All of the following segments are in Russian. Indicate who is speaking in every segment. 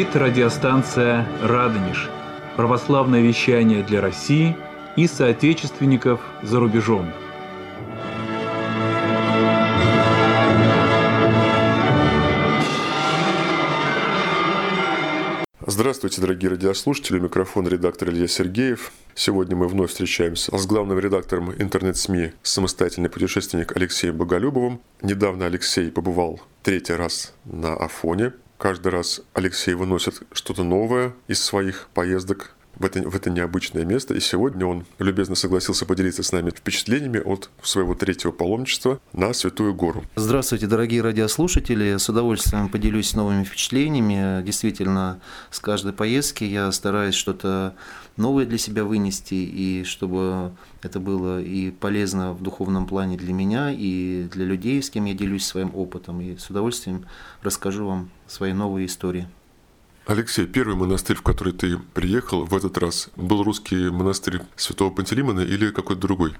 Speaker 1: Говорит радиостанция «Радонеж». Православное вещание для России и соотечественников за рубежом.
Speaker 2: Здравствуйте, дорогие радиослушатели. Микрофон редактор Илья Сергеев. Сегодня мы вновь встречаемся с главным редактором интернет-СМИ «Самостоятельный путешественник» Алексеем Боголюбовым. Недавно Алексей побывал третий раз на Афоне. Каждый раз Алексей выносит что-то новое из своих поездок в это, в это необычное место. И сегодня он любезно согласился поделиться с нами впечатлениями от своего третьего паломничества на Святую Гору.
Speaker 3: Здравствуйте, дорогие радиослушатели. С удовольствием поделюсь новыми впечатлениями. Действительно, с каждой поездки я стараюсь что-то новое для себя вынести, и чтобы это было и полезно в духовном плане для меня, и для людей, с кем я делюсь своим опытом. И с удовольствием расскажу вам свои новые истории.
Speaker 2: Алексей, первый монастырь, в который ты приехал в этот раз, был русский монастырь Святого Пантелеймона или какой-то другой?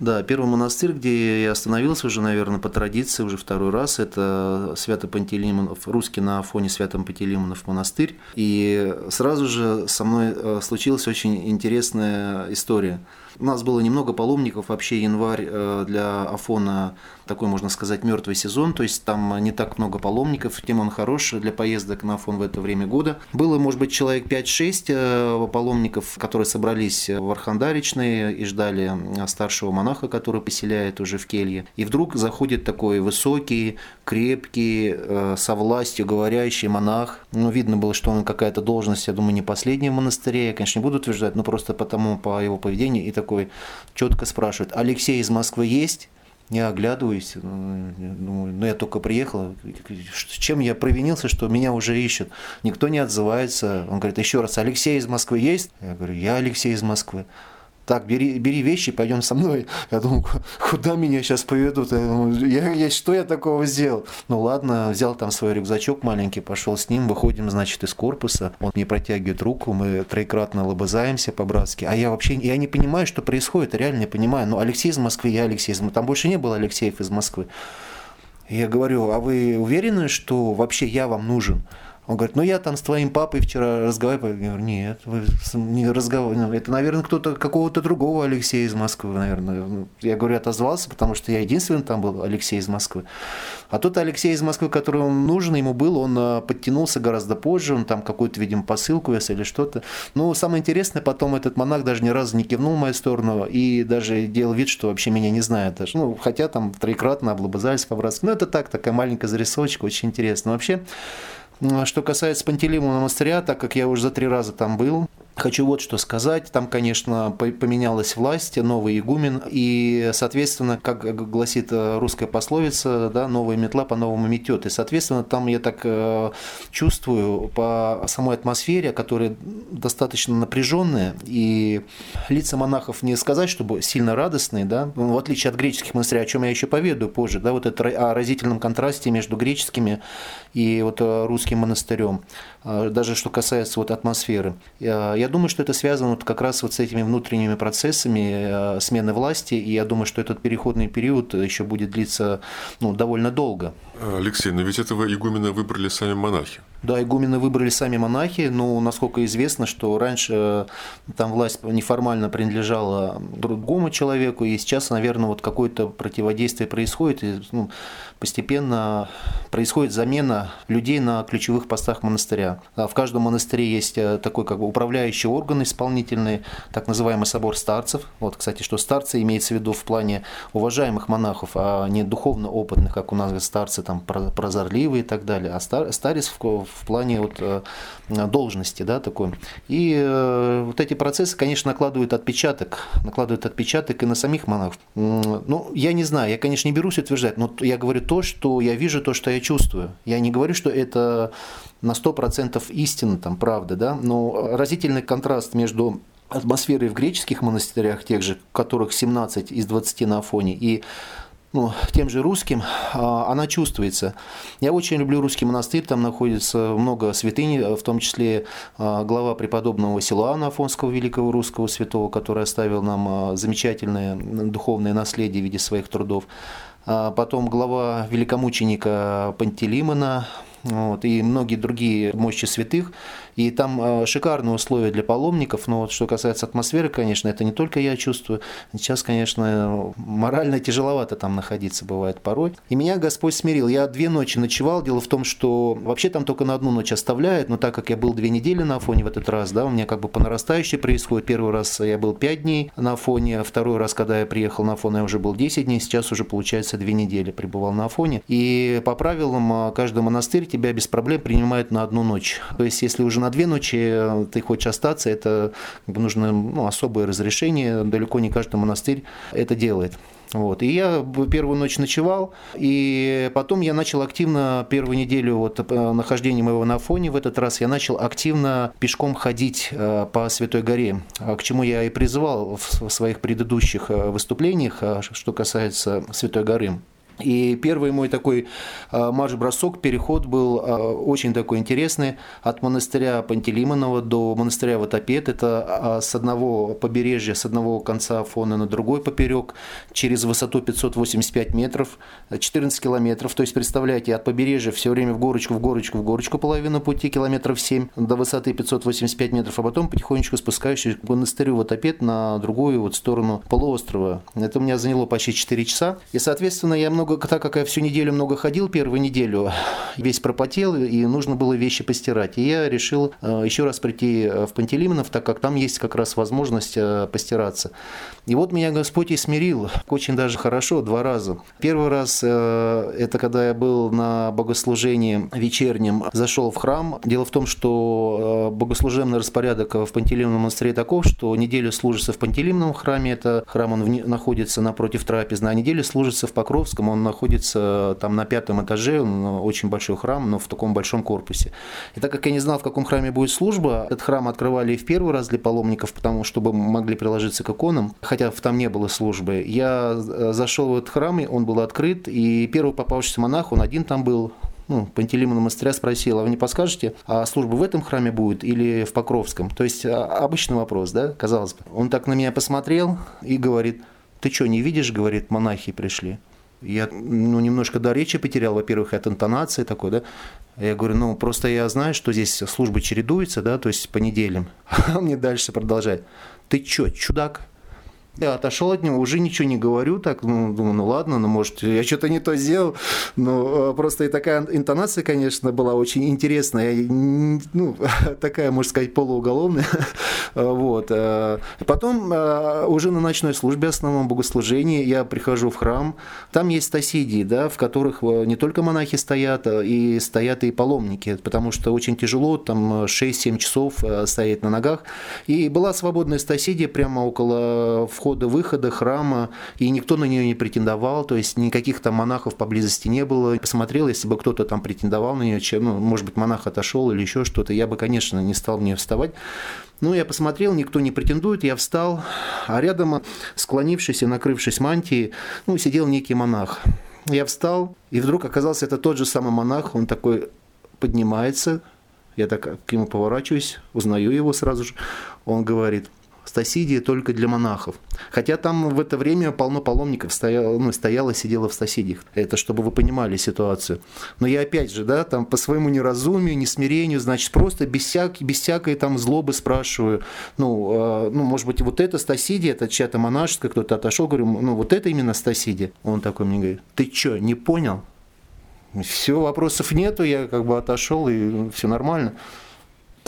Speaker 3: Да, первый монастырь, где я остановился уже, наверное, по традиции, уже второй раз, это Свято-Пантелеймонов, русский на фоне Свято-Пантелеймонов монастырь. И сразу же со мной э, случилась очень интересная история. У нас было немного паломников, вообще январь э, для Афона такой, можно сказать, мертвый сезон, то есть там не так много паломников, тем он хорош для поездок на Афон в это время года. Было, может быть, человек 5-6 э, паломников, которые собрались в Архандаричной и ждали старшего монаха, который поселяет уже в келье. И вдруг заходит такой высокий, крепкий, э, со властью говорящий монах. Ну, видно было, что он какая-то должность, я думаю, не последняя в монастыре, я, конечно, не буду утверждать, но просто потому по его поведению и такой четко спрашивает, Алексей из Москвы есть? Я оглядываюсь, ну, ну я только приехал, чем я провинился, что меня уже ищут. Никто не отзывается. Он говорит, еще раз, Алексей из Москвы есть? Я говорю, я Алексей из Москвы так, бери, бери вещи, пойдем со мной. Я думаю, куда меня сейчас поведут? Я, я, что я такого сделал? Ну ладно, взял там свой рюкзачок маленький, пошел с ним, выходим, значит, из корпуса. Он мне протягивает руку, мы троекратно лобызаемся по-братски. А я вообще, я не понимаю, что происходит, реально не понимаю. Ну, Алексей из Москвы, я Алексей из Москвы. Там больше не было Алексеев из Москвы. Я говорю, а вы уверены, что вообще я вам нужен? Он говорит, ну я там с твоим папой вчера разговаривал. Я говорю, нет, вы не разговаривали. Это, наверное, кто-то, какого-то другого Алексея из Москвы, наверное. Я говорю, отозвался, потому что я единственный там был Алексей из Москвы. А тот Алексей из Москвы, который он нужен ему был, он э, подтянулся гораздо позже, он там какую-то, видимо, посылку вез или что-то. Но самое интересное, потом этот монах даже ни разу не кивнул в мою сторону и даже делал вид, что вообще меня не знает даже. Ну, хотя там троекратно облобызались по-братски. Ну, это так, такая маленькая зарисовочка, очень интересно. Вообще, что касается Пантелеймона монастыря, так как я уже за три раза там был, Хочу вот что сказать. Там, конечно, поменялась власть, новый игумен, и, соответственно, как гласит э, русская пословица, да, новая метла по-новому метет. И, соответственно, там я так э, чувствую по самой атмосфере, которая достаточно напряженная, и лица монахов не сказать, чтобы сильно радостные, да, в отличие от греческих монастырей, о чем я еще поведу позже, да, вот это о разительном контрасте между греческими и вот э, русским монастырем, даже что касается вот атмосферы. Я я думаю, что это связано вот как раз вот с этими внутренними процессами э, смены власти, и я думаю, что этот переходный период еще будет длиться ну, довольно долго.
Speaker 2: Алексей, но ведь этого игумена выбрали сами монахи.
Speaker 3: Да, игумены выбрали сами монахи, но насколько известно, что раньше э, там власть неформально принадлежала другому человеку, и сейчас, наверное, вот какое-то противодействие происходит, и ну, постепенно происходит замена людей на ключевых постах монастыря. А в каждом монастыре есть э, такой как бы управляющий орган исполнительный, так называемый собор старцев. Вот, кстати, что старцы имеется в виду в плане уважаемых монахов, а не духовно опытных, как у нас старцы там прозорливые и так далее, а старец в в плане вот э, должности, да, такой. И э, вот эти процессы, конечно, накладывают отпечаток, накладывают отпечаток и на самих монахов. Ну, я не знаю, я, конечно, не берусь утверждать, но я говорю то, что я вижу, то, что я чувствую. Я не говорю, что это на 100% истина, там, правда, да, но разительный контраст между атмосферой в греческих монастырях, тех же, которых 17 из 20 на Афоне, и ну, тем же русским, а, она чувствуется. Я очень люблю русский монастырь, там находится много святынь, в том числе а, глава преподобного Силуана Афонского, великого русского святого, который оставил нам а, замечательное духовное наследие в виде своих трудов. Потом глава великомученика Пантелеймона, вот, и многие другие мощи святых. И там э, шикарные условия для паломников, но вот что касается атмосферы, конечно, это не только я чувствую. Сейчас, конечно, морально тяжеловато там находиться бывает порой. И меня Господь смирил. Я две ночи ночевал. Дело в том, что вообще там только на одну ночь оставляют, но так как я был две недели на Афоне в этот раз, да, у меня как бы по нарастающей происходит. Первый раз я был пять дней на Афоне, второй раз, когда я приехал на Афон, я уже был 10 дней, сейчас уже получается две недели пребывал на Афоне. И по правилам э, каждый монастырь тебя без проблем принимает на одну ночь. То есть если уже на две ночи э, ты хочешь остаться, это как бы, нужно ну, особое разрешение, далеко не каждый монастырь это делает. Вот. И я первую ночь ночевал, и потом я начал активно первую неделю вот, э, нахождения моего на фоне в этот раз я начал активно пешком ходить э, по Святой горе, к чему я и призывал в своих предыдущих выступлениях, что касается Святой горы. И первый мой такой а, марш-бросок, переход был а, очень такой интересный от монастыря Пантелеймонова до монастыря Ватопед. Это а, с одного побережья, с одного конца Афона на другой поперек, через высоту 585 метров, 14 километров. То есть, представляете, от побережья все время в горочку, в горочку, в горочку половину пути, километров 7 до высоты 585 метров, а потом потихонечку спускающийся к монастырю Ватопед на другую вот сторону полуострова. Это у меня заняло почти 4 часа. И, соответственно, я много много, так как я всю неделю много ходил, первую неделю весь пропотел, и нужно было вещи постирать. И я решил э, еще раз прийти э, в Пантелеймонов, так как там есть как раз возможность э, постираться. И вот меня Господь и смирил, очень даже хорошо, два раза. Первый раз это когда я был на богослужении вечернем, зашел в храм. Дело в том, что богослужебный распорядок в Пантелеймоновом монастыре таков, что неделю служится в Пантелеймоновом храме, это храм он находится напротив трапезной, а неделю служится в Покровском, он находится там на пятом этаже, он очень большой храм, но в таком большом корпусе. И так как я не знал, в каком храме будет служба, этот храм открывали в первый раз для паломников, потому чтобы могли приложиться к иконам, хотя там не было службы. Я э, зашел в этот храм, и он был открыт, и первый попавшийся монах, он один там был, ну, Пантелеймона монастыря спросил, а вы не подскажете, а служба в этом храме будет или в Покровском? То есть а, обычный вопрос, да, казалось бы. Он так на меня посмотрел и говорит, ты что, не видишь, говорит, монахи пришли. Я ну, немножко до речи потерял, во-первых, от интонации такой, да. Я говорю, ну, просто я знаю, что здесь службы чередуются, да, то есть по неделям. А мне дальше продолжает. Ты чё, чудак? Я отошел от него, уже ничего не говорю, так, ну, думаю, ну ладно, ну, может, я что-то не то сделал, но э, просто и такая интонация, конечно, была очень интересная, ну, такая, можно сказать, полууголовная, вот. Э. Потом э, уже на ночной службе, основном богослужении, я прихожу в храм, там есть соседи, да, в которых не только монахи стоят, а и стоят и паломники, потому что очень тяжело, там 6-7 часов стоять на ногах, и была свободная соседи прямо около входа входа-выхода храма, и никто на нее не претендовал, то есть никаких там монахов поблизости не было. Посмотрел, если бы кто-то там претендовал на нее, чем, ну, может быть, монах отошел или еще что-то, я бы, конечно, не стал мне вставать. Ну, я посмотрел, никто не претендует, я встал, а рядом, склонившись и накрывшись мантией, ну, сидел некий монах. Я встал, и вдруг оказался это тот же самый монах, он такой поднимается, я так к нему поворачиваюсь, узнаю его сразу же, он говорит, Стасидия только для монахов. Хотя там в это время полно паломников стояло, ну, стояло, сидело в Стасидиях. Это чтобы вы понимали ситуацию. Но я опять же, да, там по своему неразумию, несмирению, значит, просто без, всяк, без всякой там злобы спрашиваю, ну, э, ну, может быть, вот это Стасидия, это чья-то монашеская, кто-то отошел, говорю, ну, вот это именно Стасидия. Он такой мне говорит, ты что, не понял? Все, вопросов нету, я как бы отошел, и все нормально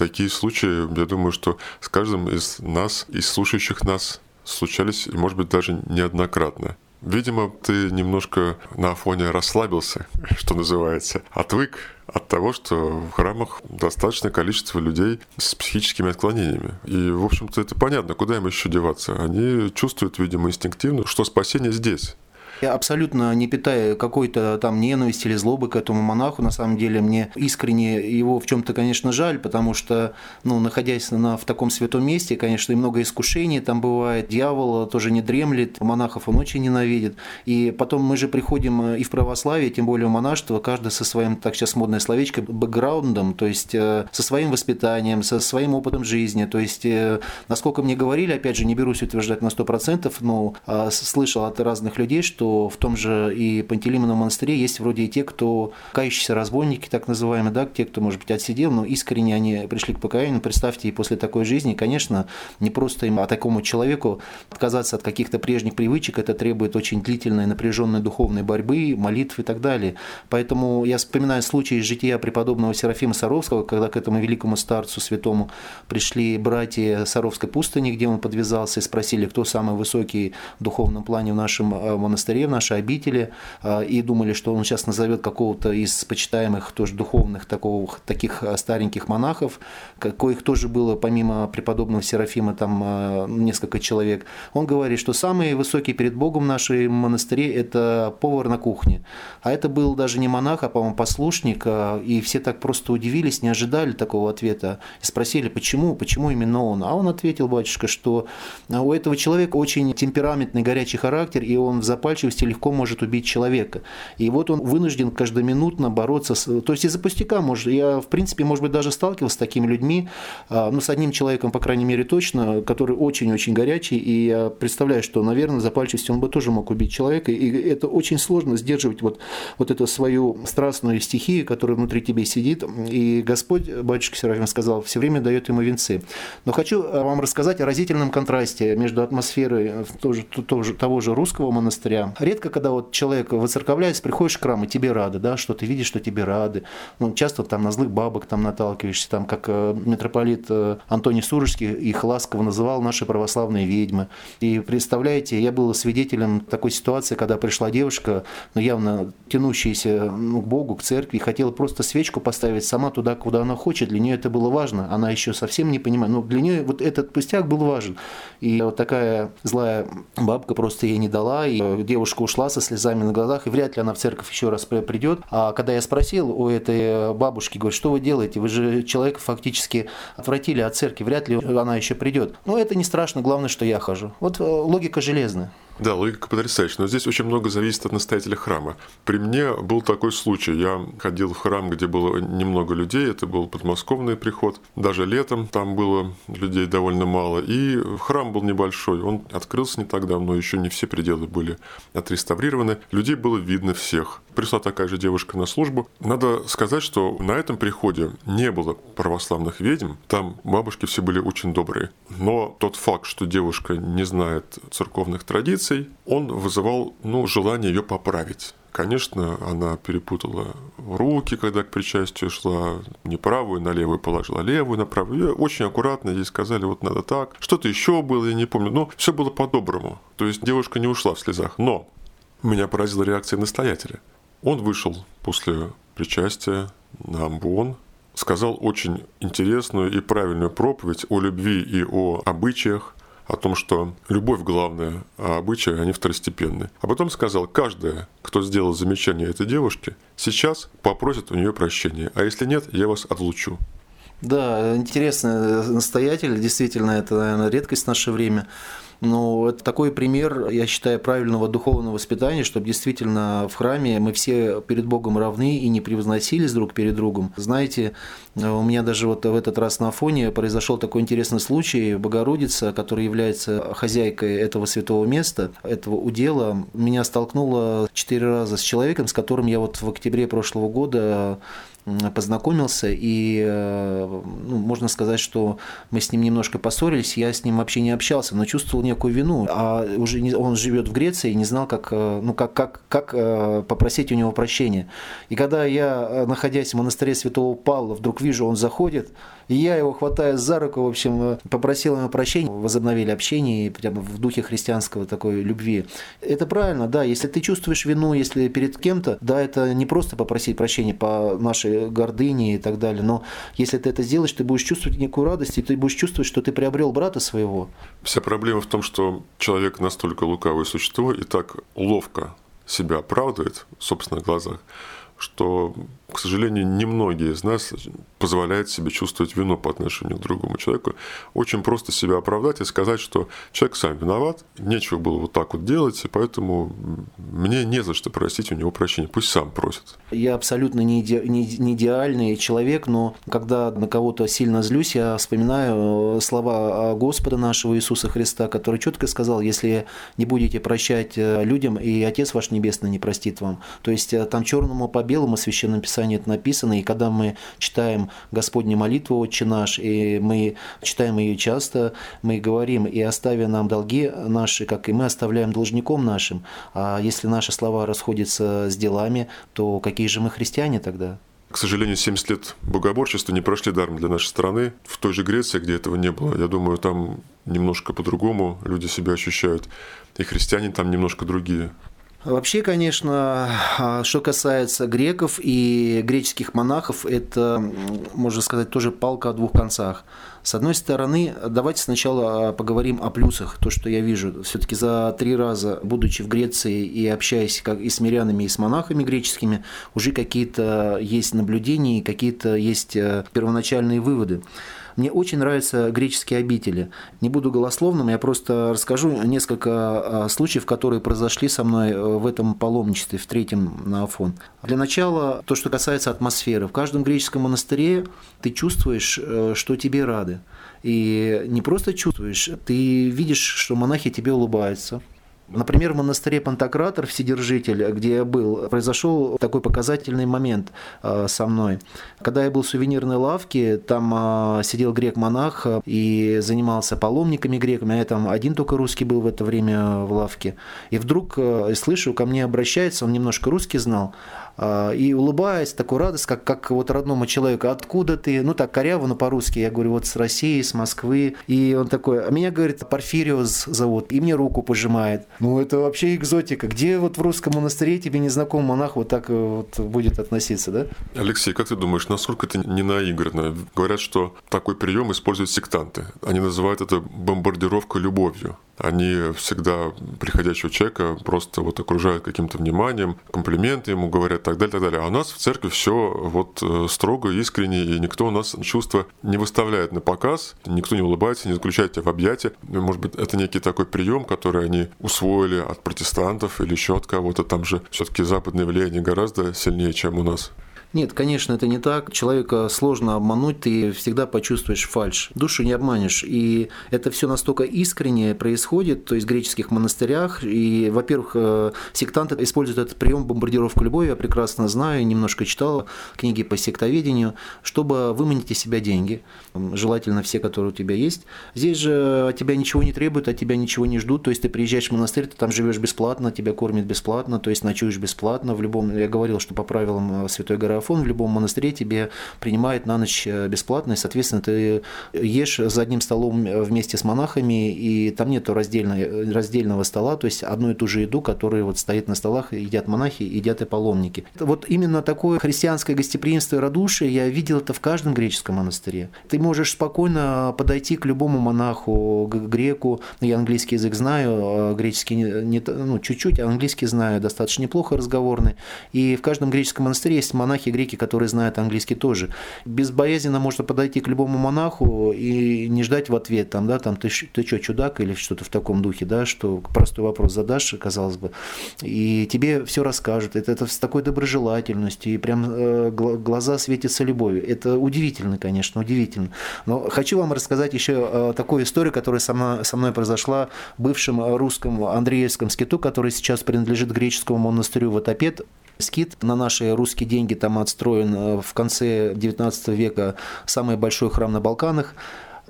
Speaker 2: такие случаи, я думаю, что с каждым из нас, из слушающих нас, случались, может быть, даже неоднократно. Видимо, ты немножко на фоне расслабился, что называется, отвык от того, что в храмах достаточное количество людей с психическими отклонениями. И, в общем-то, это понятно, куда им еще деваться. Они чувствуют, видимо, инстинктивно, что спасение здесь.
Speaker 3: Я абсолютно не питаю какой-то там ненависти или злобы к этому монаху. На самом деле мне искренне его в чем-то, конечно, жаль, потому что, ну, находясь на, в таком святом месте, конечно, и много искушений там бывает. Дьявол тоже не дремлет, монахов он очень ненавидит. И потом мы же приходим и в православие, тем более в монашество, каждый со своим, так сейчас модное словечко, бэкграундом, то есть э, со своим воспитанием, со своим опытом жизни. То есть, э, насколько мне говорили, опять же, не берусь утверждать на 100%, но слышал от разных людей, что в том же и Пантелеймоновом монастыре есть вроде и те, кто кающиеся разбойники, так называемые, да, те, кто, может быть, отсидел, но искренне они пришли к покаянию. Представьте, и после такой жизни, конечно, не просто им, а такому человеку отказаться от каких-то прежних привычек, это требует очень длительной, напряженной духовной борьбы, молитв и так далее. Поэтому я вспоминаю случай из жития преподобного Серафима Саровского, когда к этому великому старцу святому пришли братья Саровской пустыни, где он подвязался, и спросили, кто самый высокий в духовном плане в нашем э, монастыре, в нашей обители, э, и думали, что он сейчас назовет какого-то из почитаемых тоже духовных такого, таких э, стареньких монахов, коих тоже было помимо преподобного Серафима там несколько человек. Он говорит, что самый высокий перед Богом в нашей монастыре – это повар на кухне. А это был даже не монах, а, по-моему, послушник, и все так просто удивились, не ожидали такого ответа, и спросили, почему, почему именно он. А он ответил, батюшка, что у этого человека очень темпераментный, горячий характер, и он в запальчивости легко может убить человека. И вот он вынужден каждоминутно бороться с... То есть из-за пустяка, может, я, в принципе, может быть, даже сталкивался с такими людьми, а, ну, с одним человеком, по крайней мере, точно, который очень-очень горячий, и я представляю, что, наверное, запальчивостью он бы тоже мог убить человека, и это очень сложно сдерживать вот, вот эту свою страстную стихию, которая внутри тебе сидит, и Господь, батюшка Серафим сказал, все время дает ему венцы. Но хочу вам рассказать о разительном контрасте между атмосферой тоже, тоже, того же русского монастыря. Редко, когда вот человек воцерковляется, приходишь в храм, и тебе рады, да, что ты видишь, что тебе рады. Ну, часто там на злых бабок там наталкиваешься, там, как э, митрополит э, Антоний Сурожский их ласково называл наши православные ведьмы. И представляете, я был свидетелем такой ситуации, когда пришла девушка, ну, явно тянущаяся ну, к Богу, к церкви, хотела просто свечку поставить сама туда, куда она хочет. Для нее это было важно. Она еще совсем не понимает. Но для нее вот этот пустяк был важен. И вот такая злая бабка просто ей не дала, и девушка ушла со слезами на глазах, и вряд ли она в церковь еще раз придет. А когда я спросил у этой бабушки, говорю, что вы делаете? Вы же человека фактически отвратили от церкви, вряд ли она еще придет. Но это не страшно, главное, что я хожу. Вот э, логика железная.
Speaker 2: Да, логика потрясающая. Но здесь очень много зависит от настоятеля храма. При мне был такой случай. Я ходил в храм, где было немного людей. Это был подмосковный приход. Даже летом там было людей довольно мало. И храм был небольшой. Он открылся не так давно. Еще не все пределы были отреставрированы. Людей было видно всех. Пришла такая же девушка на службу. Надо сказать, что на этом приходе не было православных ведьм. Там бабушки все были очень добрые. Но тот факт, что девушка не знает церковных традиций, он вызывал ну, желание ее поправить. Конечно, она перепутала руки, когда к причастию шла, не правую на левую положила, левую на правую. Очень аккуратно ей сказали, вот надо так. Что-то еще было, я не помню. Но все было по-доброму. То есть девушка не ушла в слезах. Но меня поразила реакция настоятеля. Он вышел после причастия на амбон, сказал очень интересную и правильную проповедь о любви и о обычаях, о том, что любовь главная, а обычаи, они второстепенные. А потом сказал, каждая, кто сделал замечание этой девушке, сейчас попросит у нее прощения, а если нет, я вас отлучу.
Speaker 3: Да, интересный настоятель, действительно, это, наверное, редкость в наше время. Но это такой пример, я считаю, правильного духовного воспитания, чтобы действительно в храме мы все перед Богом равны и не превозносились друг перед другом. Знаете, у меня даже вот в этот раз на Афоне произошел такой интересный случай. Богородица, которая является хозяйкой этого святого места, этого удела, меня столкнула четыре раза с человеком, с которым я вот в октябре прошлого года познакомился, и э, ну, можно сказать, что мы с ним немножко поссорились, я с ним вообще не общался, но чувствовал некую вину, а уже не, он живет в Греции и не знал, как, э, ну, как, как, как э, попросить у него прощения. И когда я, находясь в монастыре Святого Павла, вдруг вижу, он заходит, и я его хватая за руку, в общем, попросил ему прощения, возобновили общение прямо в духе христианского такой любви. Это правильно, да, если ты чувствуешь вину, если перед кем-то, да, это не просто попросить прощения по нашей гордыне и так далее, но если ты это сделаешь, ты будешь чувствовать некую радость, и ты будешь чувствовать, что ты приобрел брата своего.
Speaker 2: Вся проблема в том, что человек настолько лукавое существо и так ловко себя оправдывает в собственных глазах, что к сожалению, немногие из нас позволяют себе чувствовать вину по отношению к другому человеку. Очень просто себя оправдать и сказать, что человек сам виноват, нечего было вот так вот делать, и поэтому мне не за что просить у него прощения. Пусть сам просит.
Speaker 3: Я абсолютно не, иде, не, не идеальный человек, но когда на кого-то сильно злюсь, я вспоминаю э, слова Господа нашего Иисуса Христа, который четко сказал, если не будете прощать э, людям, и Отец ваш Небесный не простит вам. То есть э, там черному по белому священном писании Писании это написано, и когда мы читаем Господню молитву «Отче наш», и мы читаем ее часто, мы говорим, и оставя нам долги наши, как и мы оставляем должником нашим. А если наши слова расходятся с делами, то какие же мы христиане тогда?
Speaker 2: К сожалению, 70 лет богоборчества не прошли даром для нашей страны. В той же Греции, где этого не было, я думаю, там немножко по-другому люди себя ощущают. И христиане там немножко другие.
Speaker 3: Вообще, конечно, а, что касается греков и греческих монахов, это, можно сказать, тоже палка о двух концах. С одной стороны, давайте сначала поговорим о плюсах, то, что я вижу. Все-таки за три раза, будучи в Греции и общаясь как и с мирянами, и с монахами греческими, уже какие-то есть наблюдения, какие-то есть э, первоначальные выводы. Мне очень нравятся греческие обители. Не буду голословным, я просто расскажу несколько а, случаев, которые произошли со мной э, в этом паломничестве, в третьем на Афон. Для начала, то, что касается атмосферы. В каждом греческом монастыре ты чувствуешь, э, что тебе рады. И не просто чувствуешь, ты видишь, что монахи тебе улыбаются, Например, в монастыре Пантократор, Вседержитель, где я был, произошел такой показательный момент э, со мной. Когда я был в сувенирной лавке, там э, сидел грек-монах и занимался паломниками греками, а я там один только русский был в это время в лавке. И вдруг э, слышу, ко мне обращается, он немножко русский знал, и улыбаясь, такой радость, как, как вот родному человеку, откуда ты, ну так коряво, но по-русски, я говорю, вот с России, с Москвы, и он такой, а меня, говорит, Порфириус зовут, и мне руку пожимает. Ну это вообще экзотика, где вот в русском монастыре тебе незнакомый монах вот так вот будет относиться, да?
Speaker 2: Алексей, как ты думаешь, насколько это не наигранно? Говорят, что такой прием используют сектанты. Они называют это бомбардировкой любовью они всегда приходящего человека просто вот окружают каким-то вниманием, комплименты ему говорят, так далее, так далее. А у нас в церкви все вот э, строго, искренне, и никто у нас чувства не выставляет на показ, никто не улыбается, не заключает тебя в объятия. Может быть, это некий такой прием, который они усвоили от протестантов или еще от кого-то. Там же все-таки западное влияние гораздо сильнее, чем у нас.
Speaker 3: Нет, конечно, это не так. Человека сложно обмануть, ты всегда почувствуешь фальш. Душу не обманешь. И это все настолько искренне происходит, то есть в греческих монастырях. И, во-первых, э, сектанты используют этот прием бомбардировку любовью, я прекрасно знаю, немножко читал книги по сектоведению, чтобы выманить из себя деньги. Желательно все, которые у тебя есть. Здесь же от тебя ничего не требуют, от тебя ничего не ждут. То есть ты приезжаешь в монастырь, ты там живешь бесплатно, тебя кормят бесплатно, то есть ночуешь бесплатно. В любом, я говорил, что по правилам э, Святой горы Афон в любом монастыре тебе принимают на ночь э, бесплатно, и, соответственно, ты ешь за одним столом э, вместе с монахами, и там нет раздельного, раздельного стола, то есть одну и ту же еду, которая вот стоит на столах, едят монахи, едят и паломники. Вот именно такое христианское гостеприимство и радушие я видел это в каждом греческом монастыре. Ты можешь спокойно подойти к любому монаху, к греку, я английский язык знаю, а греческий не, ну, чуть-чуть, а английский знаю. Достаточно неплохо разговорный, и в каждом греческом монастыре есть монахи греки, которые знают английский тоже. Безбоязненно можно подойти к любому монаху и не ждать в ответ, там, да, там, ты, ты что, чудак или что-то в таком духе, да, что простой вопрос задашь, казалось бы, и тебе все расскажут. Это, это с такой доброжелательностью, и прям э, глаза светятся любовью. Это удивительно, конечно, удивительно. Но хочу вам рассказать еще э, такую историю, которая со мной, со мной произошла в бывшем русском Андреевском скиту, который сейчас принадлежит греческому монастырю Ватопед. Скит на наши русские деньги там отстроен э, в конце 19 века самый большой храм на Балканах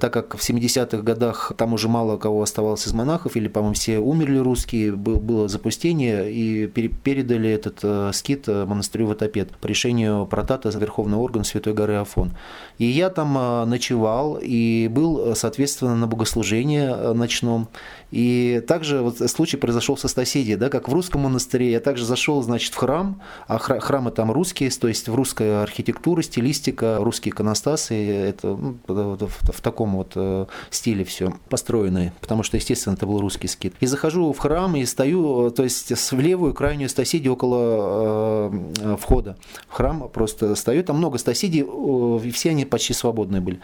Speaker 3: так как в 70-х годах там уже мало кого оставалось из монахов, или, по-моему, все умерли русские, было запустение, и передали этот э, скит э, монастырю Ватопед по решению протата Верховный орган Святой горы Афон. И я там ночевал, и был, соответственно, на богослужении ночном, и также вот случай произошел со соседей, да, как в русском монастыре. Я также зашел, значит, в храм, а храмы там русские, то есть в русская архитектура, стилистика, русские иконостасы, это ну, в таком таком вот э, стиле все построено, потому что, естественно, это был русский скит. И захожу в храм и стою, то есть в левую крайнюю стасиди около э, входа в храм просто стою, там много стасидий, э, все они почти свободные были.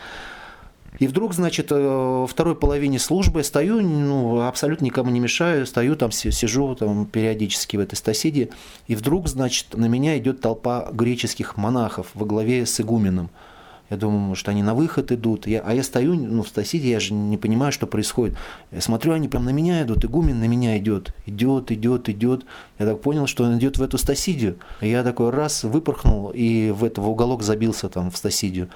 Speaker 3: И вдруг, значит, э, во второй половине службы стою, ну, абсолютно никому не мешаю, стою там, сижу там периодически в этой стасиде, и вдруг, значит, на меня идет толпа греческих монахов во главе с игуменом. Я думаю, что они на выход идут. Я, а я стою ну, в Стасиде, я же не понимаю, что происходит. Я смотрю, они прям на меня идут, игумен на меня идет. Идет, идет, идет. Я так понял, что он идет в эту Стасидию. Я такой раз выпорхнул и в, это, в уголок забился там в Стасидию.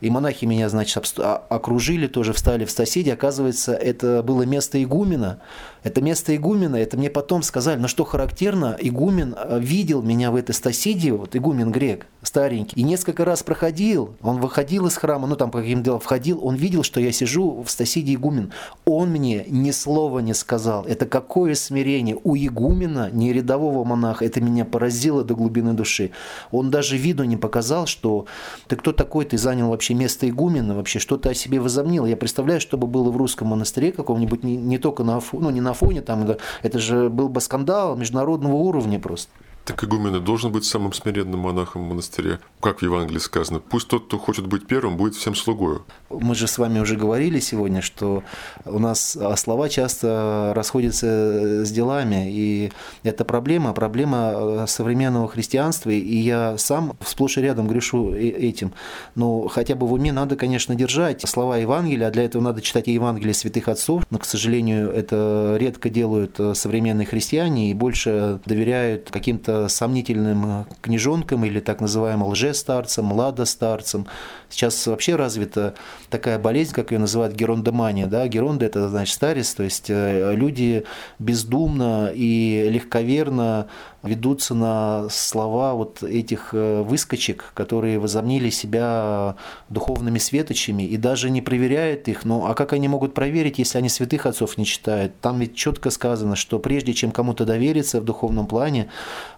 Speaker 3: И монахи меня, значит, а, окружили, тоже встали в соседи. Оказывается, это было место игумена. Это место игумена, это мне потом сказали. Но что характерно, игумен э, видел меня в этой стасиде, вот игумен грек, старенький, и несколько раз проходил. Он выходил из храма, ну там по каким делам входил, он видел, что я сижу в стасиде игумен. Он мне ни слова не сказал. Это какое смирение. У игумена, не рядового монаха, это меня поразило до глубины души. Он даже виду не показал, что ты кто такой, ты занял вообще место игумена, вообще что ты о себе возомнил. Я представляю, что бы было в русском монастыре каком-нибудь, не, не только на, ну, не на фоне, там, это же был бы скандал международного уровня просто.
Speaker 2: Так игумен должен быть самым смиренным монахом в монастыре. Как в Евангелии сказано, пусть тот, кто хочет быть первым, будет всем слугою.
Speaker 3: Мы же с вами уже говорили сегодня, что у нас слова часто расходятся с делами, и это проблема, проблема э, современного христианства, и я сам сплошь и рядом грешу этим. Но хотя бы в уме надо, конечно, держать слова Евангелия, а для этого надо читать Евангелие святых отцов, но, к сожалению, это редко делают э, современные христиане и больше доверяют каким-то сомнительным э, книжонкам или так называемым лжестарцам, ладостарцам. Сейчас вообще развита такая болезнь, как ее называют герондомания. Да? Геронда – это значит старец, то есть э, люди бездумно и легковерно ведутся на слова вот этих э, выскочек, которые возомнили себя духовными светочами и даже не проверяют их. Ну а как они могут проверить, если они святых отцов не читают? Там ведь четко сказано, что прежде чем кому-то довериться в духовном плане,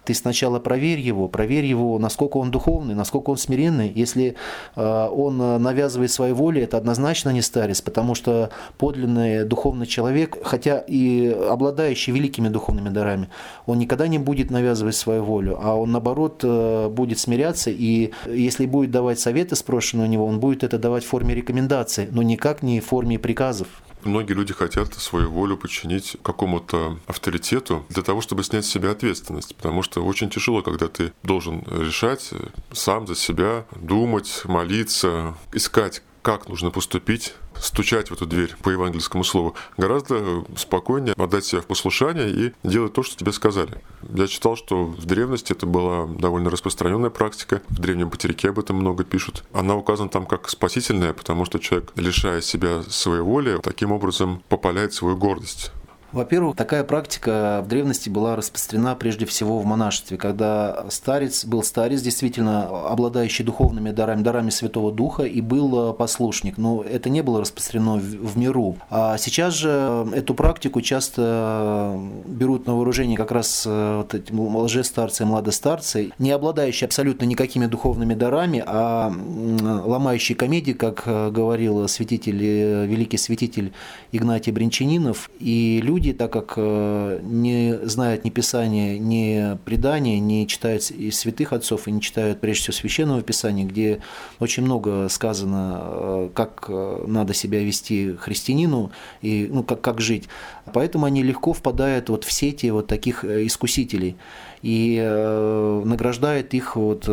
Speaker 3: ты сначала проверь его, проверь его, насколько он духовный, насколько он смиренный. Если э, он навязывает свою волю, это однозначно не старец, потому что подлинный духовный человек, хотя и обладающий великими духовными дарами, он никогда не будет навязывать свою волю, а он, наоборот, э, будет смиряться, и если будет давать советы спрошенные у него, он будет это давать в форме рекомендаций, но никак не в форме приказов.
Speaker 2: Многие люди хотят свою волю подчинить какому-то авторитету для того, чтобы снять с себя ответственность. Потому что очень тяжело, когда ты должен решать сам за себя, думать, молиться, искать, как нужно поступить стучать в эту дверь по евангельскому слову, гораздо спокойнее отдать себя в послушание и делать то, что тебе сказали. Я читал, что в древности это была довольно распространенная практика. В древнем Патерике об этом много пишут. Она указана там как спасительная, потому что человек, лишая себя своей воли, таким образом попаляет свою гордость.
Speaker 3: Во-первых, такая практика в древности была распространена прежде всего в монашестве, когда старец был старец, действительно обладающий духовными дарами, дарами Святого Духа, и был послушник. Но это не было распространено в миру. А сейчас же эту практику часто берут на вооружение как раз э, вот эти лжестарцы и младостарцы, не обладающие абсолютно никакими духовными дарами, а ломающие комедии, как э, говорил святитель, э, великий святитель Игнатий Бринчанинов, и люди, люди, так как э, не знают ни Писания, ни предания, не читают и святых отцов, и не читают прежде всего Священного Писания, где очень много сказано, э, как э, надо себя вести христианину и ну, как, как жить. Поэтому они легко впадают вот в сети вот таких искусителей и награждает их вот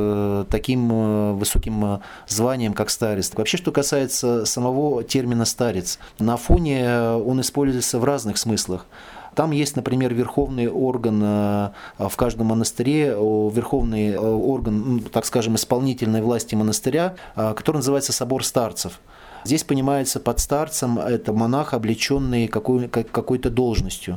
Speaker 3: таким высоким званием, как старец. Вообще, что касается самого термина старец, на фоне он используется в разных смыслах. Там есть, например, верховный орган э, в каждом монастыре, верховный э, орган, так скажем, исполнительной власти монастыря, э, который называется собор старцев. Здесь понимается под старцем это монах, облеченный какой- какой-то должностью.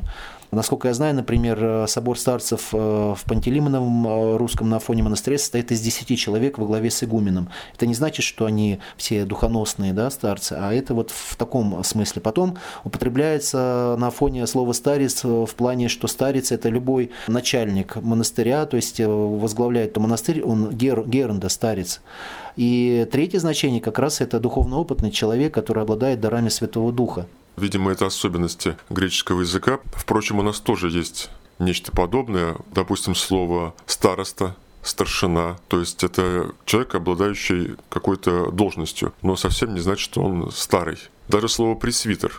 Speaker 3: Насколько я знаю, например, собор старцев в Пантелеймоновом русском на Афоне монастыре состоит из 10 человек во главе с игуменом. Это не значит, что они все духоносные да, старцы, а это вот в таком смысле. Потом употребляется на Афоне слово «старец» в плане, что старец – это любой начальник монастыря, то есть возглавляет то монастырь, он гер, гернда, старец. И третье значение как раз это духовно опытный человек, который обладает дарами Святого Духа.
Speaker 2: Видимо, это особенности греческого языка. Впрочем, у нас тоже есть нечто подобное. Допустим, слово «староста», старшина, то есть это человек, обладающий какой-то должностью, но совсем не значит, что он старый. Даже слово пресвитер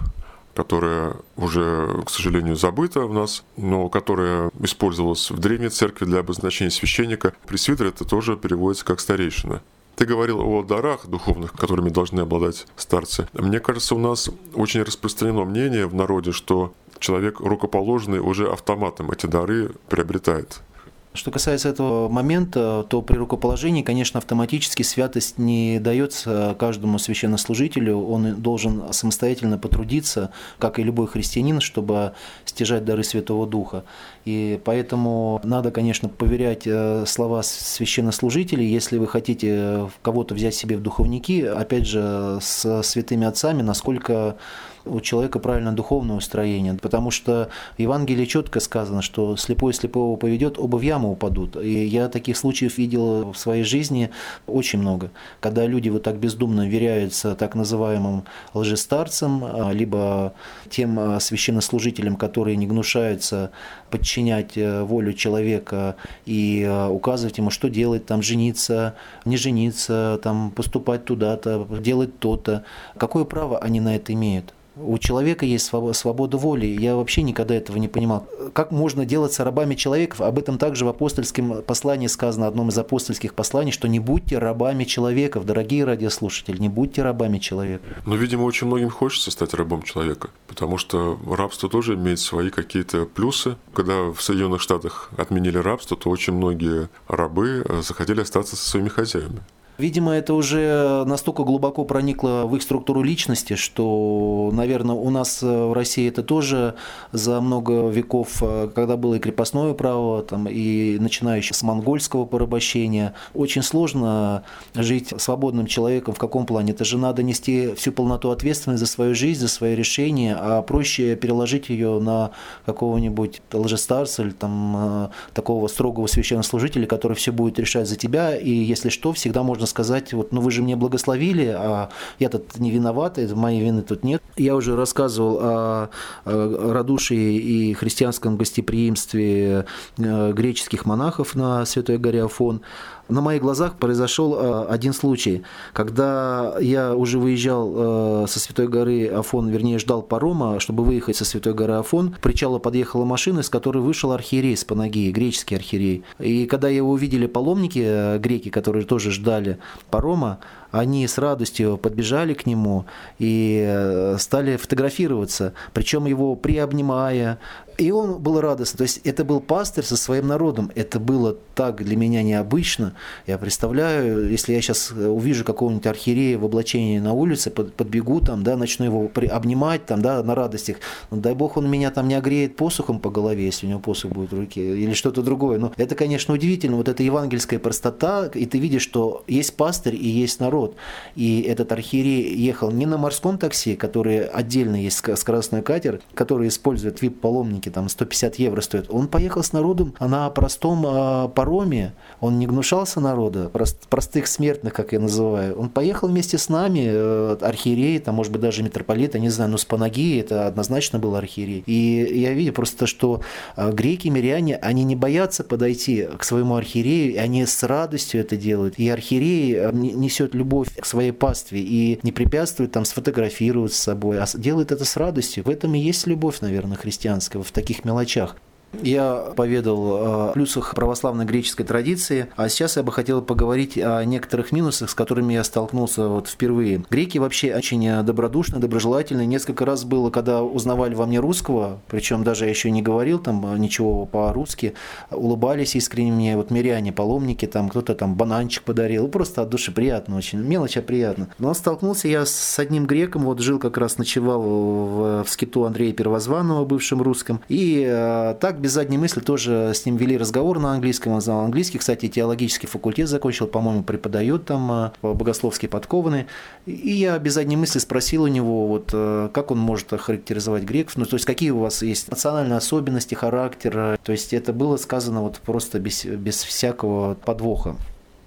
Speaker 2: которое уже, к сожалению, забыто у нас, но которое использовалось в Древней Церкви для обозначения священника. Пресвитер это тоже переводится как старейшина. Ты говорил о дарах духовных, которыми должны обладать старцы. Мне кажется, у нас очень распространено мнение в народе, что человек рукоположенный уже автоматом эти дары приобретает.
Speaker 3: Что касается этого момента, то при рукоположении, конечно, автоматически святость не дается каждому священнослужителю. Он должен самостоятельно потрудиться, как и любой христианин, чтобы стяжать дары Святого Духа. И поэтому надо, конечно, поверять э, слова священнослужителей. Если вы хотите кого-то взять себе в духовники, опять же, с святыми отцами, насколько у человека правильное духовное устроение, потому что в Евангелии четко сказано, что слепой слепого поведет, оба в яму упадут. И я таких случаев видел в своей жизни очень много, когда люди вот так бездумно веряются так называемым лжестарцам, а, либо тем а, священнослужителям, которые не гнушаются подчинять э, волю человека и а, указывать ему, что делать, там, жениться, не жениться, там, поступать туда-то, делать то-то. Какое право они на это имеют? У человека есть свобода воли. Я вообще никогда этого не понимал. Как можно делаться рабами человеков? Об этом также в апостольском послании сказано, одном из апостольских посланий, что не будьте рабами человеков, дорогие радиослушатели, не будьте рабами человека.
Speaker 2: Но, видимо, очень многим хочется стать рабом человека, потому что рабство тоже имеет свои какие-то плюсы. Когда в Соединенных Штатах отменили рабство, то очень многие рабы э, захотели остаться со своими хозяевами.
Speaker 3: Видимо, это уже настолько глубоко проникло в их структуру личности, что, наверное, у нас в России это тоже за много веков, когда было и крепостное право, там, и начинающее с монгольского порабощения, очень сложно жить свободным человеком. В каком плане? Это же надо нести всю полноту ответственности за свою жизнь, за свои решения, а проще переложить ее на какого-нибудь лжестарца или там, э, такого строгого священнослужителя, который все будет решать за тебя, и если что, всегда можно сказать, вот, ну вы же мне благословили, а я тут не виноват, моей вины тут нет. Я уже рассказывал о, радушии и христианском гостеприимстве э, греческих монахов на Святой горе Афон на моих глазах произошел э, один случай, когда я уже выезжал э, со Святой горы Афон, вернее, ждал парома, чтобы выехать со Святой горы Афон. К причалу подъехала машина, из которой вышел архиерей с Панагии, греческий архиерей. И когда его увидели паломники, э, греки, которые тоже ждали парома, они с радостью подбежали к нему и стали фотографироваться, причем его приобнимая, и он был радостный. То есть это был пастырь со своим народом. Это было так для меня необычно. Я представляю, если я сейчас увижу какого-нибудь архиерея в облачении на улице, подбегу там, да, начну его обнимать там, да, на радостях. Ну, дай бог он меня там не огреет посухом по голове, если у него посух будет в руке, или что-то другое. Но это, конечно, удивительно. Вот эта евангельская простота, и ты видишь, что есть пастырь и есть народ. И этот архиерей ехал не на морском такси, который отдельно есть скоростной катер, который используют вип-паломники там 150 евро стоит. Он поехал с народом на простом э, пароме, он не гнушался народа, прост, простых смертных, как я называю. Он поехал вместе с нами, э, архиерей, там, может быть, даже митрополит, я не знаю, но с Панагии это однозначно был архиерей. И я видел просто, что э, греки, миряне, они не боятся подойти к своему архиерею, и они с радостью это делают. И архиерей э, несет любовь к своей пастве и не препятствует там сфотографировать с собой, а делает это с радостью. В этом и есть любовь, наверное, христианская, в таких мелочах. Я поведал о плюсах православной греческой традиции, а сейчас я бы хотел поговорить о некоторых минусах, с которыми я столкнулся вот впервые. Греки вообще очень добродушны, доброжелательны. Несколько раз было, когда узнавали во мне русского, причем даже я еще не говорил там ничего по-русски, улыбались искренне мне, вот миряне, паломники, там кто-то там бананчик подарил, просто от души приятно очень, мелочь, а приятно. Но столкнулся я с одним греком, вот жил как раз, ночевал в, в скиту Андрея Первозванного, бывшем русском, и э, так без задней мысли тоже с ним вели разговор на английском, он знал английский, кстати, теологический факультет закончил, по-моему, преподает там э, богословские подкованные. И я без задней мысли спросил у него, вот, э, как он может охарактеризовать греков, ну, то есть какие у вас есть национальные особенности, характер, то есть это было сказано вот просто без, без всякого подвоха.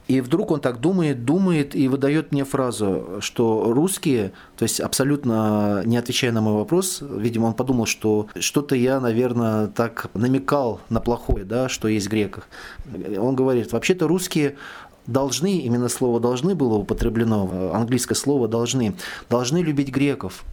Speaker 3: И вдруг он так думает, думает и выдает мне фразу, что русские, то есть абсолютно не отвечая на мой вопрос, видимо, он подумал, что что-то я, наверное, так намекал на плохое, да, что есть в греках. Он говорит, вообще-то русские должны, именно слово должны было употреблено, английское слово должны, должны любить греков.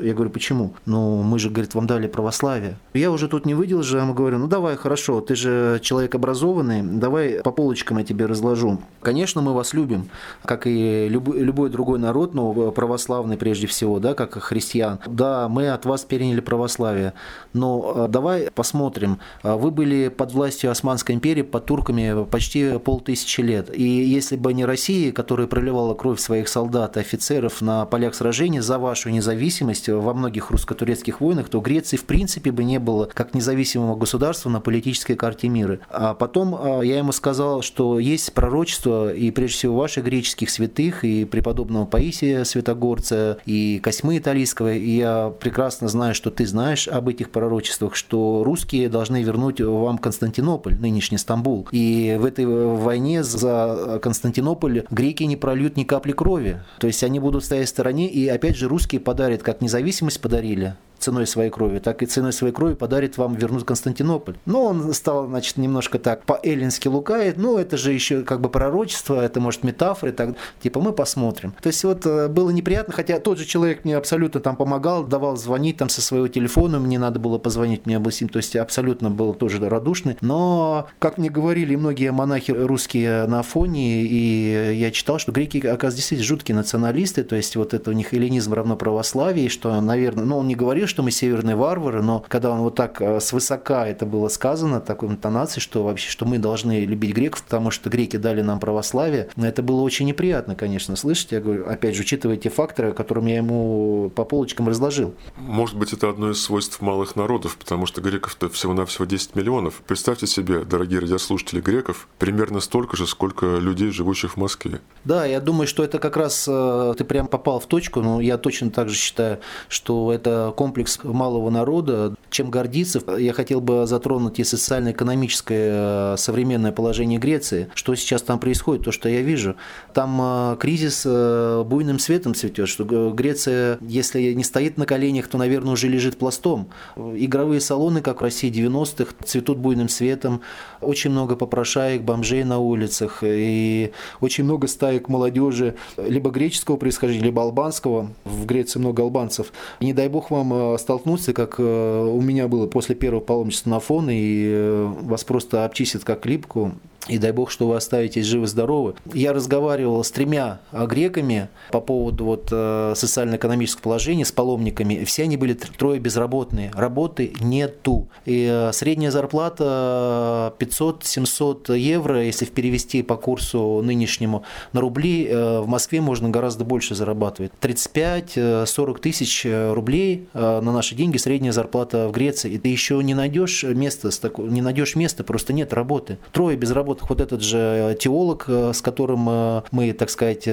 Speaker 3: Я говорю, почему? Ну, мы же, говорит, вам дали православие. Я уже тут не выдержал, я ему говорю, ну давай, хорошо, ты же человек образованный, давай по полочкам я тебе разложу. Конечно, мы вас любим, как и любой, любой другой народ, но православный прежде всего, да, как христиан. Да, мы от вас переняли православие, но э, давай посмотрим. Вы были под властью Османской империи, под турками почти полтысячи лет. И если бы не Россия, которая проливала кровь своих солдат и офицеров на полях сражений за вашу независимость, есть во многих русско-турецких войнах, то Греции в принципе бы не было как независимого государства на политической карте мира. А потом а, я ему сказал, что есть пророчество, и прежде всего ваших греческих святых, и преподобного Паисия Святогорца, и Косьмы Италийского, и я прекрасно знаю, что ты знаешь об этих пророчествах, что русские должны вернуть вам Константинополь, нынешний Стамбул. И в этой войне за Константинополь греки не прольют ни капли крови. То есть они будут стоять в стороне, и опять же русские подарят, как не независимость подарили, ценой своей крови, так и ценой своей крови подарит вам вернуть Константинополь. Но он стал, значит, немножко так по-эллински лукает, ну, это же еще как бы пророчество, это, может, метафоры, так, типа, мы посмотрим. То есть вот э, было неприятно, хотя тот же человек мне абсолютно там помогал, давал звонить там со своего телефона, мне надо было позвонить, мне 7, то есть абсолютно был тоже радушный, но, как мне говорили многие монахи русские на фоне, и я читал, что греки, оказывается, действительно жуткие националисты, то есть вот это у них эллинизм равно православие, что, наверное, ну, он не говорил, что мы северные варвары, но когда он вот так э, свысока это было сказано, такой интонацией, что вообще, что мы должны любить греков, потому что греки дали нам православие, это было очень неприятно, конечно, слышать. Я говорю, опять же, учитывая те факторы, которым я ему по полочкам разложил.
Speaker 2: Может быть, это одно из свойств малых народов, потому что греков-то всего-навсего 10 миллионов. Представьте себе, дорогие радиослушатели греков, примерно столько же, сколько людей, живущих в Москве.
Speaker 3: Да, я думаю, что это как раз э, ты прям попал в точку, но я точно так же считаю, что это комплекс комплекс малого народа. Чем гордиться? Я хотел бы затронуть и социально-экономическое э, современное положение Греции. Что сейчас там происходит, то, что я вижу. Там э, кризис э, буйным светом цветет, что Греция, если не стоит на коленях, то, наверное, уже лежит пластом. Игровые салоны, как в России 90-х, цветут буйным светом. Очень много попрошаек, бомжей на улицах. И очень много стаек молодежи, либо греческого происхождения, либо албанского. В Греции много албанцев. И не дай бог вам столкнуться, как э, у меня было после первого паломничества на фон, и э, вас просто обчистят как липку. И дай бог, что вы оставитесь живы-здоровы. Я разговаривал с тремя греками по поводу вот, э, социально-экономического положения, с паломниками. Все они были трое безработные. Работы нету. И э, средняя зарплата 500-700 евро, если перевести по курсу нынешнему на рубли, э, в Москве можно гораздо больше зарабатывать. 35-40 тысяч рублей на наши деньги средняя зарплата в Греции. И ты еще не найдешь места, не найдешь места, просто нет работы. Трое работах вот этот же э, теолог, э, с которым э, мы, так сказать,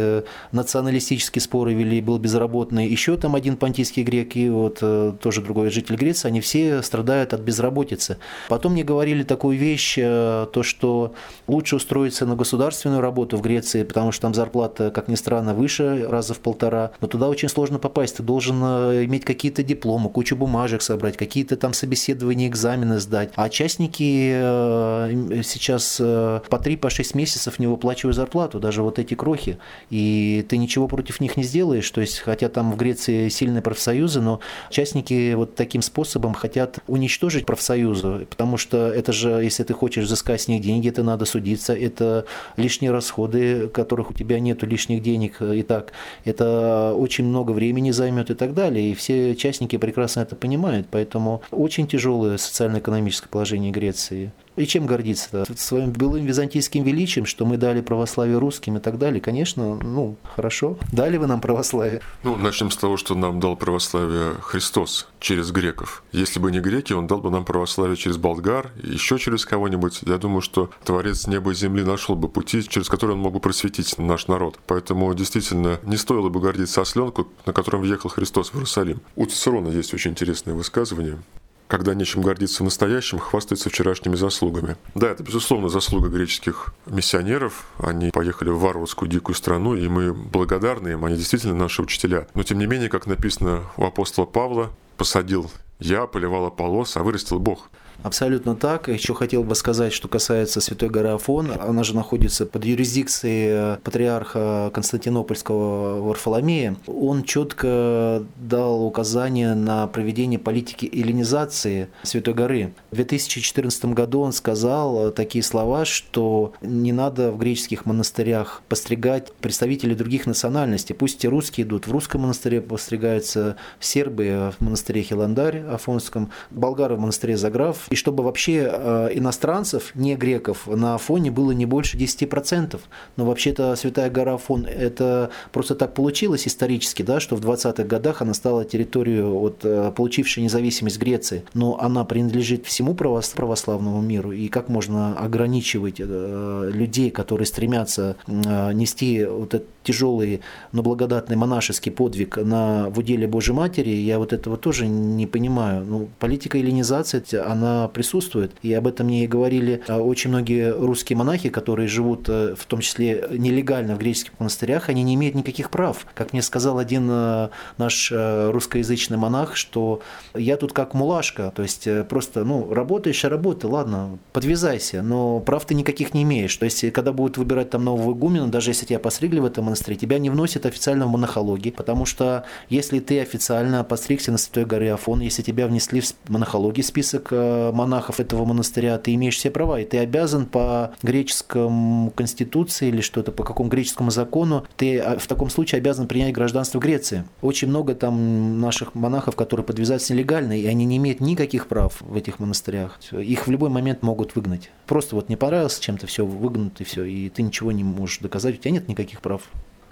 Speaker 3: националистические споры вели, был безработный, еще там один понтийский грек и вот тоже другой житель Греции, они все страдают от безработицы. Потом мне говорили такую вещь, то, что лучше устроиться на государственную работу в Греции, потому что там зарплата, как ни странно, выше раза в полтора, но туда очень сложно попасть, ты должен иметь какие-то дипломы, кучу бумажек собрать, какие-то там собеседования, экзамены сдать. А частники сейчас по 3-6 по месяцев не выплачиваю зарплату, даже вот эти крохи, и ты ничего против них не сделаешь, то есть, хотя там в Греции сильные профсоюзы, но частники вот таким способом хотят уничтожить профсоюзы, потому что это же, если ты хочешь взыскать с них деньги, это надо судиться, это лишние расходы, которых у тебя нету лишних денег и так, это очень много времени займет и так далее, и все частники прекрасно это понимают, поэтому очень тяжелое социально-экономическое положение Греции. И чем гордиться-то? Своим былым византийским величием, что мы дали православие русским и так далее. Конечно, ну, хорошо. Дали вы нам православие.
Speaker 2: Ну, начнем с того, что нам дал православие Христос через греков. Если бы не греки, он дал бы нам православие через болгар, еще через кого-нибудь. Я думаю, что Творец неба и земли нашел бы пути, через которые он мог бы просветить наш народ. Поэтому действительно не стоило бы гордиться осленку, на котором въехал Христос в Иерусалим. У Цицерона есть очень интересное высказывание когда нечем гордиться настоящим, хвастается вчерашними заслугами. Да, это, безусловно, заслуга греческих миссионеров. Они поехали в варварскую дикую страну, и мы благодарны им, они действительно наши учителя. Но, тем не менее, как написано у апостола Павла, посадил я, поливал Аполлос, а вырастил Бог.
Speaker 3: Абсолютно так. Еще хотел бы сказать, что касается Святой горы Афон. Она же находится под юрисдикцией патриарха Константинопольского Варфоломея. Он четко дал указание на проведение политики эллинизации Святой горы. В 2014 году он сказал такие слова, что не надо в греческих монастырях постригать представителей других национальностей. Пусть и русские идут. В русском монастыре постригаются сербы в монастыре Хиландарь Афонском, болгары в монастыре Заграф, и чтобы вообще э, иностранцев, не греков, на Афоне было не больше 10%. Но вообще-то Святая гора Афон, это просто так получилось исторически, да, что в 20-х годах она стала территорией, вот, э, получившей независимость Греции, но она принадлежит всему православному миру, и как можно ограничивать э, людей, которые стремятся нести вот этот тяжелый, но благодатный монашеский подвиг на в уделе Божьей Матери, я вот этого тоже не понимаю. Ну, политика эллинизации, она присутствует, и об этом мне и говорили а, очень многие русские монахи, которые живут э, в том числе нелегально в греческих монастырях, они не имеют никаких прав. Как мне сказал один э, наш э, русскоязычный монах, что я тут как мулашка, то есть просто, ну, работаешь, а работай, ладно, подвязайся, но прав ты никаких не имеешь. То есть, когда будут выбирать там нового игумена, даже если тебя постригли в этом монастыре, тебя не вносят официально в монахологии, потому что если ты официально постригся на Святой горе Афон, если тебя внесли в монахологии список монахов этого монастыря, ты имеешь все права, и ты обязан по греческому конституции или что-то, по какому греческому закону, ты а, в таком случае обязан принять гражданство Греции. Очень много там наших монахов, которые подвязаются нелегально, и они не имеют никаких прав в этих монастырях. Их в любой момент могут выгнать. Просто вот не понравился чем-то, все, выгнут и все, и ты ничего не можешь доказать, у тебя нет никаких прав.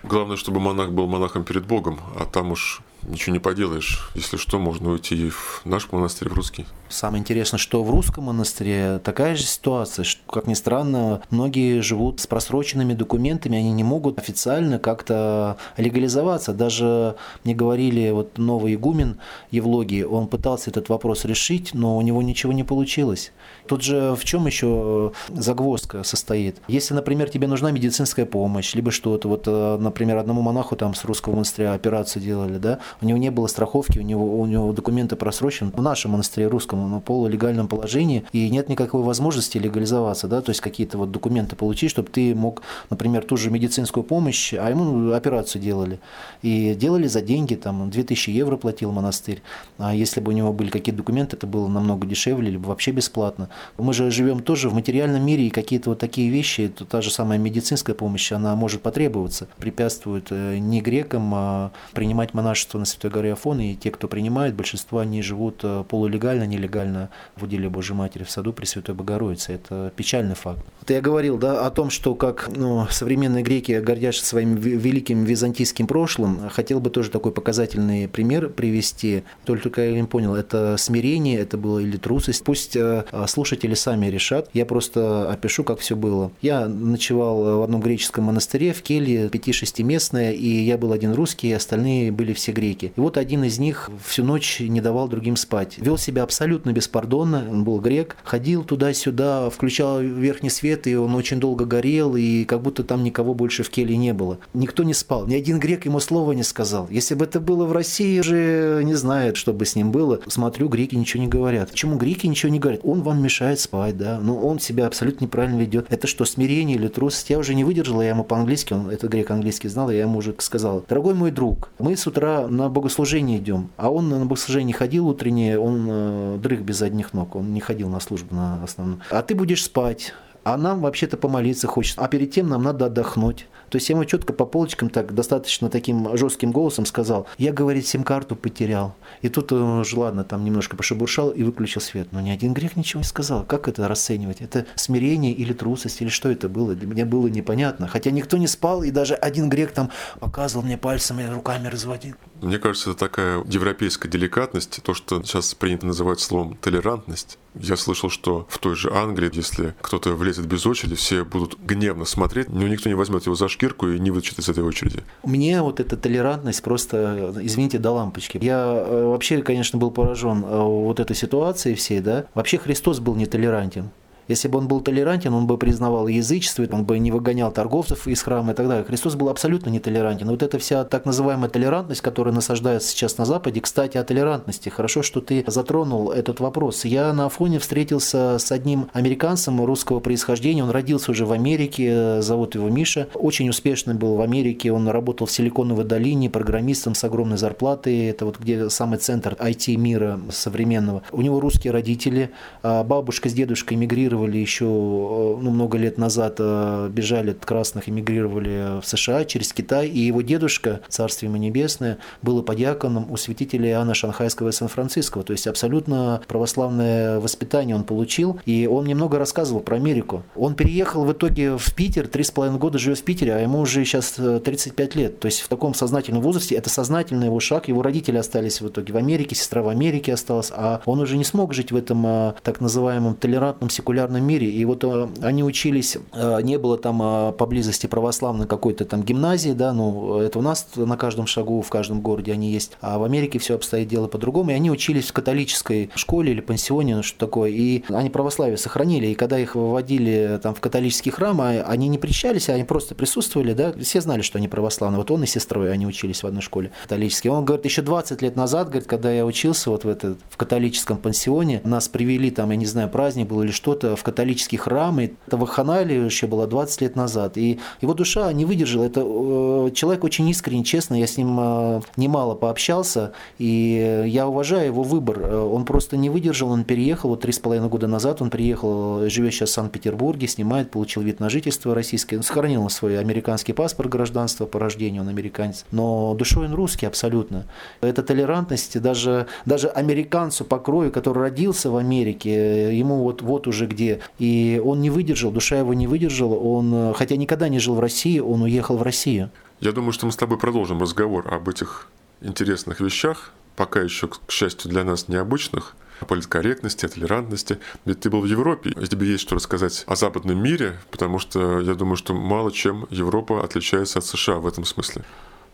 Speaker 2: Главное, чтобы монах был монахом перед Богом, а там уж ничего не поделаешь. Если что, можно уйти в наш монастырь, в русский.
Speaker 3: Самое интересное, что в русском монастыре такая же ситуация, что, как ни странно, многие живут с просроченными документами, они не могут официально как-то легализоваться. Даже мне говорили, вот новый игумен Евлогий, он пытался этот вопрос решить, но у него ничего не получилось. Тут же в чем еще загвоздка состоит? Если, например, тебе нужна медицинская помощь, либо что-то, вот, э, например, одному монаху там с русского монастыря операцию делали, да, у него не было страховки, у него, у него документы просрочены. В нашем монастыре русском на полулегальном положении, и нет никакой возможности легализоваться, да, то есть какие-то вот документы получить, чтобы ты мог, например, ту же медицинскую помощь, а ему операцию делали. И делали за деньги, там, 2000 евро платил монастырь. А если бы у него были какие-то документы, это было намного дешевле, либо вообще бесплатно. Мы же живем тоже в материальном мире, и какие-то вот такие вещи, то та же самая медицинская помощь, она может потребоваться. Препятствует э, не грекам а принимать монашество на Святой горе Афон, и те, кто принимает, большинство они живут э, полулегально, нелегально в уделе Божьей Матери в саду Пресвятой Богородицы. Это печальный факт. Вот я говорил да, о том, что как ну, современные греки гордятся своим великим византийским прошлым. Хотел бы тоже такой показательный пример привести. Только я не понял, это смирение, это было или трусость. Пусть э, слушатели сами решат. Я просто опишу, как все было. Я ночевал в одном греческом монастыре в келье, 5-6 местное, и я был один русский, остальные были все греки греки. И вот один из них всю ночь не давал другим спать. Вел себя абсолютно беспардонно, он был грек, ходил туда-сюда, включал верхний свет, и он очень долго горел, и как будто там никого больше в келье не было. Никто не спал, ни один грек ему слова не сказал. Если бы это было в России, уже не знает, что бы с ним было. Смотрю, греки ничего не говорят. Почему греки ничего не говорят? Он вам мешает спать, да, но он себя абсолютно неправильно ведет. Это что, смирение или трусость? Я уже не выдержала, я ему по-английски, он этот грек английский знал, я ему уже сказал, дорогой мой друг, мы с утра на богослужение идем, а он на богослужение ходил утреннее, он э, дрых без задних ног, он не ходил на службу на основном. А ты будешь спать, а нам вообще-то помолиться хочется. А перед тем нам надо отдохнуть. То есть я ему четко по полочкам так достаточно таким жестким голосом сказал, я, говорит, сим-карту потерял. И тут он уже, ладно, там немножко пошебуршал и выключил свет. Но ни один грех ничего не сказал. Как это расценивать? Это смирение или трусость, или что это было? Для меня было непонятно. Хотя никто не спал, и даже один грех там показывал мне пальцем и руками разводил.
Speaker 2: Мне кажется, это такая европейская деликатность, то, что сейчас принято называть словом толерантность. Я слышал, что в той же Англии, если кто-то влезет без очереди, все будут гневно смотреть, но никто не возьмет его за шкирку и не вытащит из этой очереди.
Speaker 3: Мне вот эта толерантность просто, извините, до лампочки. Я э, вообще, конечно, был поражен э, вот этой ситуацией всей, да. Вообще Христос был нетолерантен. Если бы он был толерантен, он бы признавал язычество, он бы не выгонял торговцев из храма и так далее. Христос был абсолютно нетолерантен. Вот эта вся так называемая толерантность, которая насаждается сейчас на Западе, кстати, о толерантности. Хорошо, что ты затронул этот вопрос. Я на Афоне встретился с одним американцем русского происхождения. Он родился уже в Америке, зовут его Миша. Очень успешный был в Америке. Он работал в Силиконовой долине программистом с огромной зарплатой. Это вот где самый центр IT мира современного. У него русские родители. А бабушка с дедушкой эмигрировали эмигрировали еще э, ну, много лет назад, э, бежали от красных, эмигрировали в США через Китай, и его дедушка, царствие ему небесное, был подьяконом у святителя Иоанна Шанхайского и Сан-Франциского, то есть абсолютно православное воспитание он получил, и он немного рассказывал про Америку. Он переехал в итоге в Питер, три с половиной года живет в Питере, а ему уже сейчас 35 э, лет, то есть в таком сознательном возрасте, это сознательный его шаг, его родители остались в итоге в Америке, сестра в Америке осталась, а он уже не смог жить в этом так называемом толерантном секулярном секулярном мире. И вот э, они учились, э, не было там э, поблизости православной какой-то там гимназии, да, ну, это у нас на каждом шагу, в каждом городе они есть, а в Америке все обстоит дело по-другому, и они учились в католической школе или пансионе, ну, что такое, и они православие сохранили, и когда их выводили там в католический храм, а они не причащались, они просто присутствовали, да, все знали, что они православные, вот он и сестрой, они учились в одной школе католической. Он говорит, еще 20 лет назад, говорит, когда я учился вот в, этот, в католическом пансионе, нас привели там, я не знаю, праздник был или что-то, в католический храм. И это вахханалия еще было 20 лет назад. И его душа не выдержала. Это э, человек очень искренний, честно. Я с ним э, немало пообщался. И я уважаю его выбор. Э, он просто не выдержал. Он переехал. Вот три с половиной года назад он приехал, живет сейчас в Санкт-Петербурге, снимает, получил вид на жительство российское. Он сохранил свой американский паспорт гражданства по рождению, он американец. Но душой он русский абсолютно. Это толерантность даже, даже американцу по крою, который родился в Америке, ему вот, вот уже где где. И он не выдержал, душа его не выдержала. Он, э, хотя никогда не жил в России, он уехал в Россию.
Speaker 2: Я думаю, что мы с тобой продолжим разговор об этих интересных вещах, пока еще, к счастью, для нас необычных, о политкорректности, о толерантности. Ведь ты был в Европе, и тебе есть что рассказать о западном мире, потому что я думаю, что мало чем Европа отличается от США в этом смысле.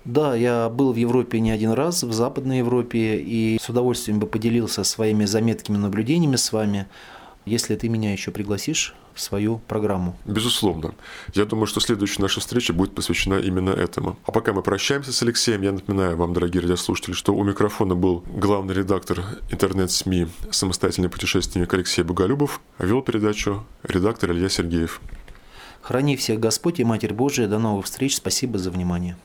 Speaker 3: Да, я был в Европе не один раз, в Западной Европе, и с удовольствием бы поделился своими заметками, наблюдениями с вами если ты меня еще пригласишь в свою программу.
Speaker 2: Безусловно. Я думаю, что следующая наша встреча будет посвящена именно этому. А пока мы прощаемся с Алексеем, я напоминаю вам, дорогие радиослушатели, что у микрофона был главный редактор интернет-СМИ «Самостоятельный путешественник» Алексей Боголюбов, а вел передачу редактор Илья Сергеев.
Speaker 3: Храни всех Господь и Матерь Божия. До новых встреч. Спасибо за внимание.